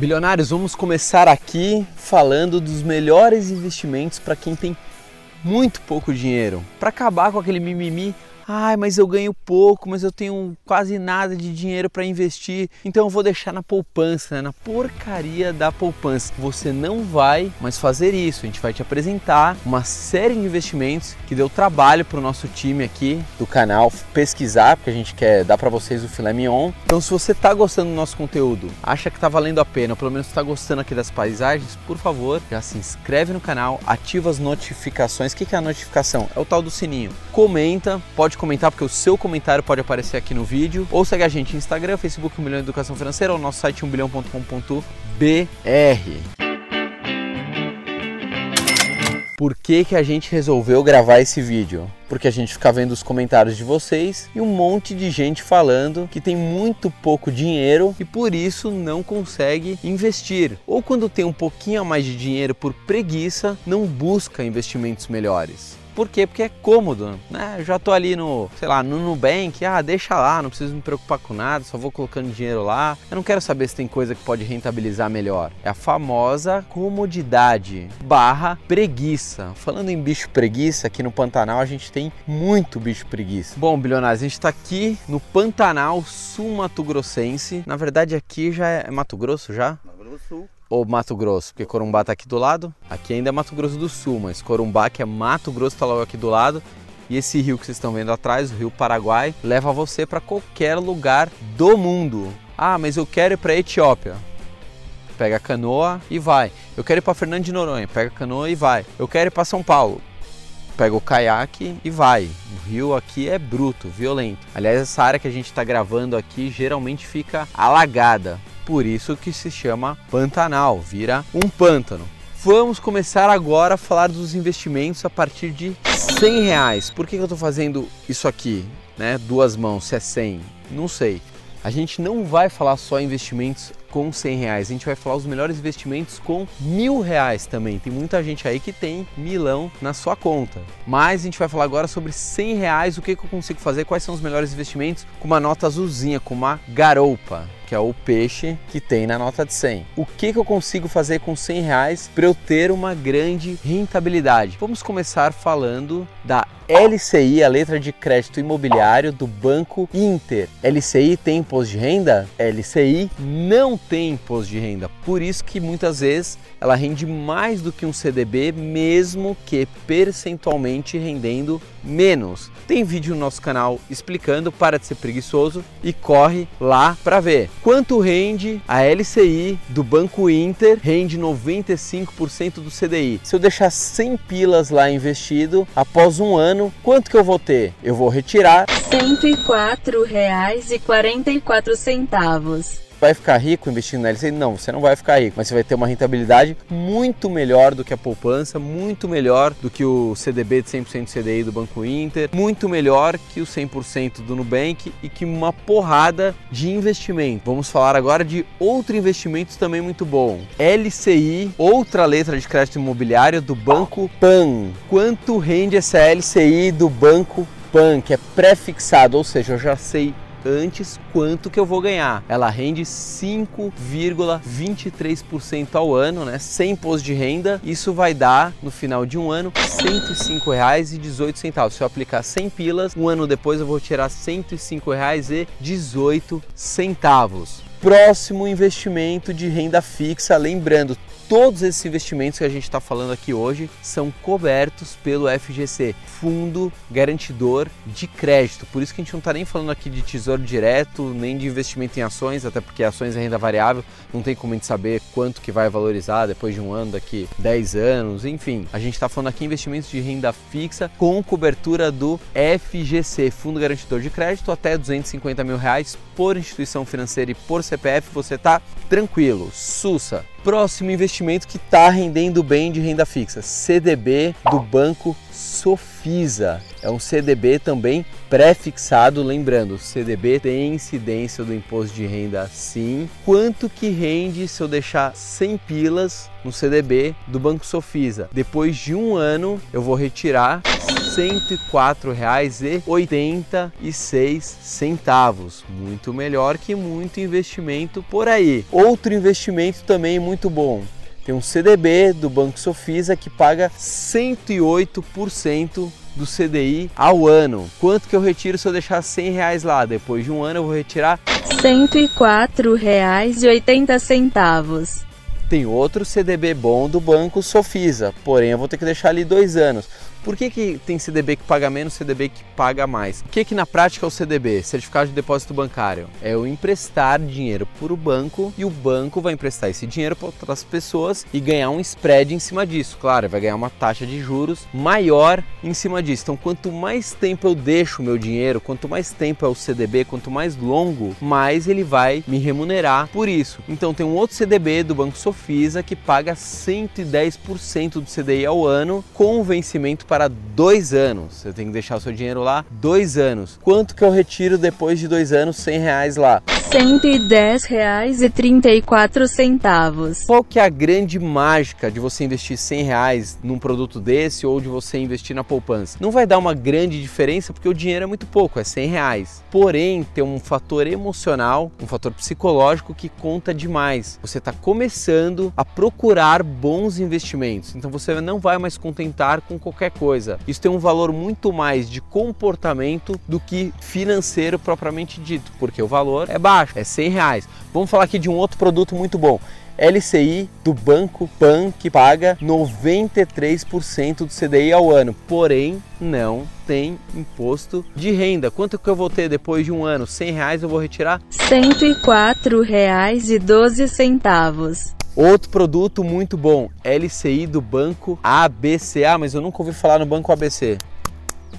Bilionários, vamos começar aqui falando dos melhores investimentos para quem tem muito pouco dinheiro, para acabar com aquele mimimi Ai, mas eu ganho pouco, mas eu tenho quase nada de dinheiro para investir, então eu vou deixar na poupança, né? na porcaria da poupança. Você não vai mais fazer isso. A gente vai te apresentar uma série de investimentos que deu trabalho para o nosso time aqui do canal pesquisar, porque a gente quer dar para vocês o filé mignon. Então, se você está gostando do nosso conteúdo, acha que está valendo a pena, ou pelo menos está gostando aqui das paisagens, por favor, já se inscreve no canal, ativa as notificações. O que é a notificação? É o tal do sininho. Comenta, pode comentar, porque o seu comentário pode aparecer aqui no vídeo. Ou segue a gente no Instagram, Facebook 1 bilhão Educação Financeira ou nosso site 1bilhão.com.br. Por que, que a gente resolveu gravar esse vídeo? Porque a gente fica vendo os comentários de vocês e um monte de gente falando que tem muito pouco dinheiro e por isso não consegue investir. Ou quando tem um pouquinho a mais de dinheiro por preguiça, não busca investimentos melhores. Por quê? Porque é cômodo, né? Eu já tô ali no, sei lá, no Nubank, ah, deixa lá, não preciso me preocupar com nada, só vou colocando dinheiro lá. Eu não quero saber se tem coisa que pode rentabilizar melhor. É a famosa comodidade barra preguiça. Falando em bicho preguiça, aqui no Pantanal a gente tem muito bicho preguiça. Bom, bilionários, a gente está aqui no Pantanal Sul-Mato Grossense. Na verdade, aqui já é Mato Grosso já? Mato Grosso Sul ou Mato Grosso? Porque Corumbá está aqui do lado, aqui ainda é Mato Grosso do Sul, mas Corumbá, que é Mato Grosso, está logo aqui do lado. E esse rio que vocês estão vendo atrás, o rio Paraguai, leva você para qualquer lugar do mundo. Ah, mas eu quero ir para Etiópia. Pega a canoa e vai. Eu quero ir para Fernando de Noronha. Pega a canoa e vai. Eu quero ir para São Paulo. Pega o caiaque e vai. O rio aqui é bruto, violento. Aliás, essa área que a gente está gravando aqui geralmente fica alagada por isso que se chama Pantanal, vira um pântano. Vamos começar agora a falar dos investimentos a partir de 100 reais. Por que eu estou fazendo isso aqui, né? Duas mãos, se é 100, não sei. A gente não vai falar só investimentos com 100 reais, a gente vai falar os melhores investimentos com mil reais também. Tem muita gente aí que tem milão na sua conta. Mas a gente vai falar agora sobre 100 reais, o que, que eu consigo fazer, quais são os melhores investimentos com uma nota azulzinha, com uma garoupa que é o peixe que tem na nota de 100. O que, que eu consigo fazer com 100 reais para eu ter uma grande rentabilidade? Vamos começar falando da LCI, a letra de crédito imobiliário do Banco Inter. LCI tem imposto de renda? LCI não tem imposto de renda. Por isso que muitas vezes ela rende mais do que um CDB, mesmo que percentualmente rendendo menos. Tem vídeo no nosso canal explicando, para de ser preguiçoso e corre lá para ver. Quanto rende a LCI do Banco Inter? Rende 95% do CDI. Se eu deixar 100 pilas lá investido, após um ano, quanto que eu vou ter? Eu vou retirar R$ 104,44 vai ficar rico investindo na LCI? Não, você não vai ficar rico, mas você vai ter uma rentabilidade muito melhor do que a poupança, muito melhor do que o CDB de 100% CDI do Banco Inter, muito melhor que o 100% do Nubank e que uma porrada de investimento. Vamos falar agora de outro investimento também muito bom. LCI, outra letra de crédito imobiliário do Banco Pan. Quanto rende essa LCI do Banco Pan, que é pré-fixado, ou seja, eu já sei antes quanto que eu vou ganhar. Ela rende 5,23% ao ano, né? Sem imposto de renda. Isso vai dar no final de um ano R$ 105,18. Se eu aplicar 100 pilas, um ano depois eu vou tirar R$ 105,18. Próximo investimento de renda fixa, lembrando, todos esses investimentos que a gente está falando aqui hoje são cobertos pelo FGC, Fundo Garantidor de Crédito. Por isso que a gente não está nem falando aqui de tesouro direto, nem de investimento em ações, até porque ações é renda variável, não tem como a gente saber quanto que vai valorizar depois de um ano, daqui 10 anos, enfim. A gente está falando aqui investimentos de renda fixa com cobertura do FGC, Fundo Garantidor de Crédito, até 250 mil reais por instituição financeira e por CPF, você está tranquilo. Sussa! Próximo investimento que está rendendo bem de renda fixa, CDB do Banco Sofisa. É um CDB também pré-fixado, lembrando, CDB tem incidência do imposto de renda sim. Quanto que rende se eu deixar 100 pilas no CDB do Banco Sofisa? Depois de um ano eu vou retirar 104,86. Muito melhor que muito investimento por aí. Outro investimento também muito bom. Tem um CDB do Banco Sofisa que paga 108% do CDI ao ano. Quanto que eu retiro se eu deixar 100 reais lá? Depois de um ano eu vou retirar R$ 104,80. Tem outro CDB bom do Banco Sofisa, porém eu vou ter que deixar ali dois anos. Por que, que tem CDB que paga menos, CDB que paga mais? O que, que na prática é o CDB? Certificado de Depósito Bancário. É o emprestar dinheiro para o banco e o banco vai emprestar esse dinheiro para outras pessoas e ganhar um spread em cima disso. Claro, vai ganhar uma taxa de juros maior em cima disso. Então, quanto mais tempo eu deixo o meu dinheiro, quanto mais tempo é o CDB, quanto mais longo, mais ele vai me remunerar por isso. Então, tem um outro CDB do Banco Sofisa que paga 110% do CDI ao ano com vencimento para dois anos. Você tem que deixar o seu dinheiro lá dois anos. Quanto que eu retiro depois de dois anos, 100 reais lá? R$ 110,34. Qual que é a grande mágica de você investir 100 reais num produto desse ou de você investir na poupança? Não vai dar uma grande diferença porque o dinheiro é muito pouco, é 100 reais. Porém, tem um fator emocional, um fator psicológico que conta demais. Você está começando a procurar bons investimentos, então você não vai mais contentar com qualquer coisa. Isso tem um valor muito mais de comportamento do que financeiro propriamente dito, porque o valor é baixo é 100 reais. Vamos falar aqui de um outro produto muito bom. LCI do Banco Pan que paga 93% do CDI ao ano, porém não tem imposto de renda. Quanto que eu vou ter depois de um ano? 100 reais eu vou retirar? R$ 104,12. Outro produto muito bom, LCI do Banco ABC. Ah, mas eu nunca ouvi falar no Banco ABC.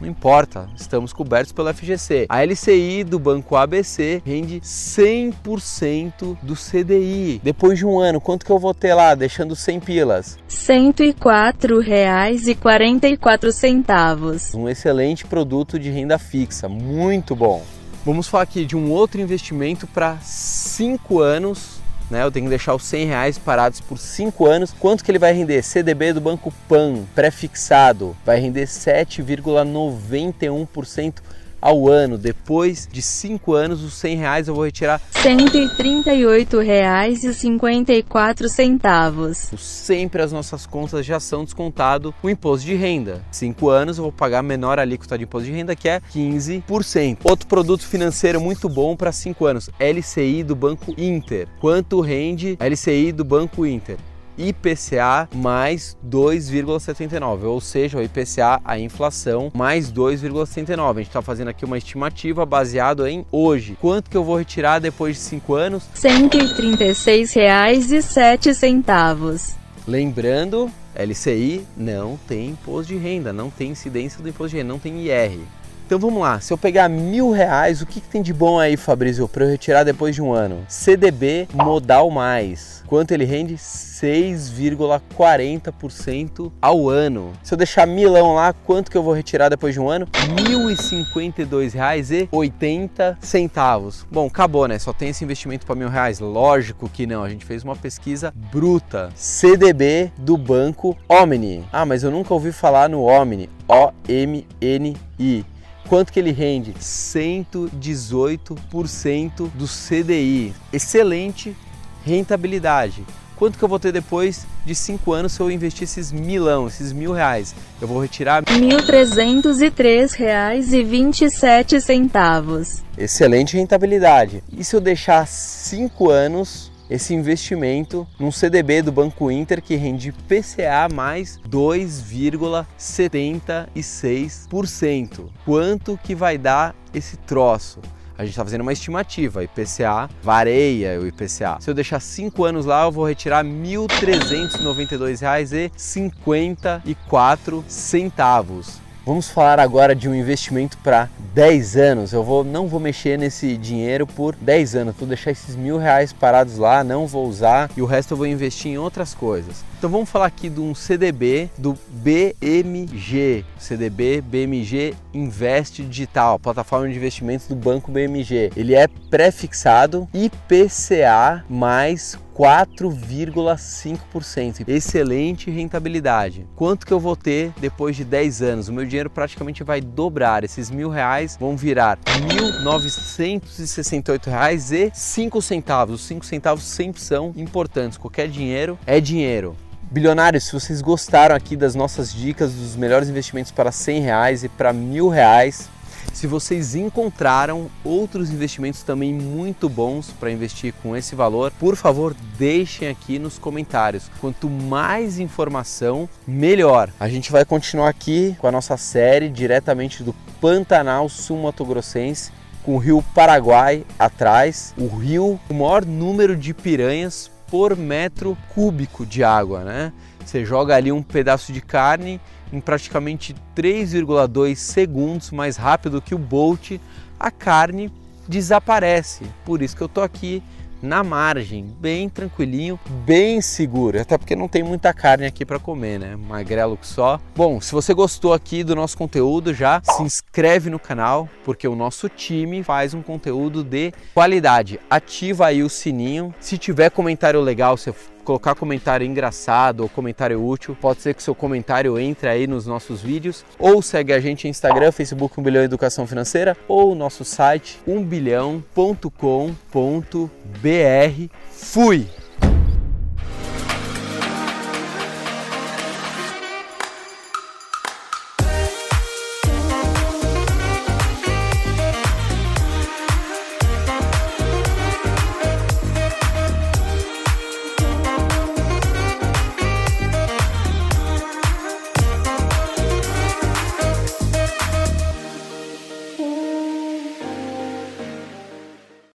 Não importa, estamos cobertos pelo FGC. A LCI do Banco ABC rende 100% do CDI. Depois de um ano, quanto que eu vou ter lá, deixando 100 pilas? R$ 104,44. Um excelente produto de renda fixa, muito bom. Vamos falar aqui de um outro investimento para 5 anos né? Eu tenho que deixar os 100 reais parados por 5 anos. Quanto que ele vai render? CDB do Banco Pan, pré-fixado, vai render 7,91% ao ano. Depois de 5 anos, os 100 reais eu vou retirar R$ 138,54. Sempre as nossas contas já são descontado o imposto de renda. 5 anos eu vou pagar a menor alíquota de imposto de renda que é 15%. Outro produto financeiro muito bom para 5 anos, LCI do Banco Inter. Quanto rende a LCI do Banco Inter? IPCA mais 2,79, ou seja, o IPCA, a inflação, mais 2,79. A gente está fazendo aqui uma estimativa baseado em hoje. Quanto que eu vou retirar depois de 5 anos? R$ 136,07. Lembrando, LCI não tem imposto de renda, não tem incidência do imposto de renda, não tem IR. Então vamos lá, se eu pegar mil reais, o que, que tem de bom aí, Fabrício, para eu retirar depois de um ano? CDB Modal Mais. Quanto ele rende? 6,40% ao ano. Se eu deixar milão lá, quanto que eu vou retirar depois de um ano? R$ 152,80. Bom, acabou, né? Só tem esse investimento para mil reais? Lógico que não. A gente fez uma pesquisa bruta. CDB do banco Omni. Ah, mas eu nunca ouvi falar no Omni. O-M-N-I. Quanto que ele rende? 118% do CDI. Excelente rentabilidade. Quanto que eu vou ter depois de 5 anos se eu investir esses milão, esses mil reais? Eu vou retirar R$ 1.303,27. Excelente rentabilidade. E se eu deixar 5 anos esse investimento num CDB do Banco Inter que rende PCA mais 2,76%. Quanto que vai dar esse troço? a gente está fazendo uma estimativa, IPCA vareia o IPCA. Se eu deixar 5 anos lá, eu vou retirar R$ 1.392,54. Vamos falar agora de um investimento para 10 anos. Eu vou, não vou mexer nesse dinheiro por 10 anos. Vou deixar esses mil reais parados lá, não vou usar e o resto eu vou investir em outras coisas. Então vamos falar aqui de um CDB do BMG, CDB BMG Invest Digital, plataforma de investimentos do Banco BMG. Ele é pré-fixado IPCA mais 4,5%. Excelente rentabilidade. Quanto que eu vou ter depois de 10 anos? O meu dinheiro praticamente vai dobrar. Esses mil reais vão virar R$ 1.968 e 5 centavos. Os 5 centavos sempre são importantes. Qualquer dinheiro é dinheiro. Bilionários, se vocês gostaram aqui das nossas dicas dos melhores investimentos para 100 reais e para mil reais, se vocês encontraram outros investimentos também muito bons para investir com esse valor, por favor, deixem aqui nos comentários. Quanto mais informação, melhor. A gente vai continuar aqui com a nossa série diretamente do Pantanal Sul-Mato-Grossense com o rio Paraguai atrás, o rio com o maior número de piranhas por metro cúbico de água, né? Você joga ali um pedaço de carne em praticamente 3,2 segundos mais rápido que o Bolt, a carne desaparece. Por isso que eu tô aqui na margem, bem tranquilinho, bem seguro, até porque não tem muita carne aqui para comer, né? Magrelo que só. Bom, se você gostou aqui do nosso conteúdo, já se inscreve no canal, porque o nosso time faz um conteúdo de qualidade. Ativa aí o sininho. Se tiver comentário legal, você colocar comentário engraçado ou comentário útil, pode ser que seu comentário entre aí nos nossos vídeos, ou segue a gente no Instagram, Facebook 1 bilhão educação financeira, ou nosso site 1bilhão.com.br. Fui!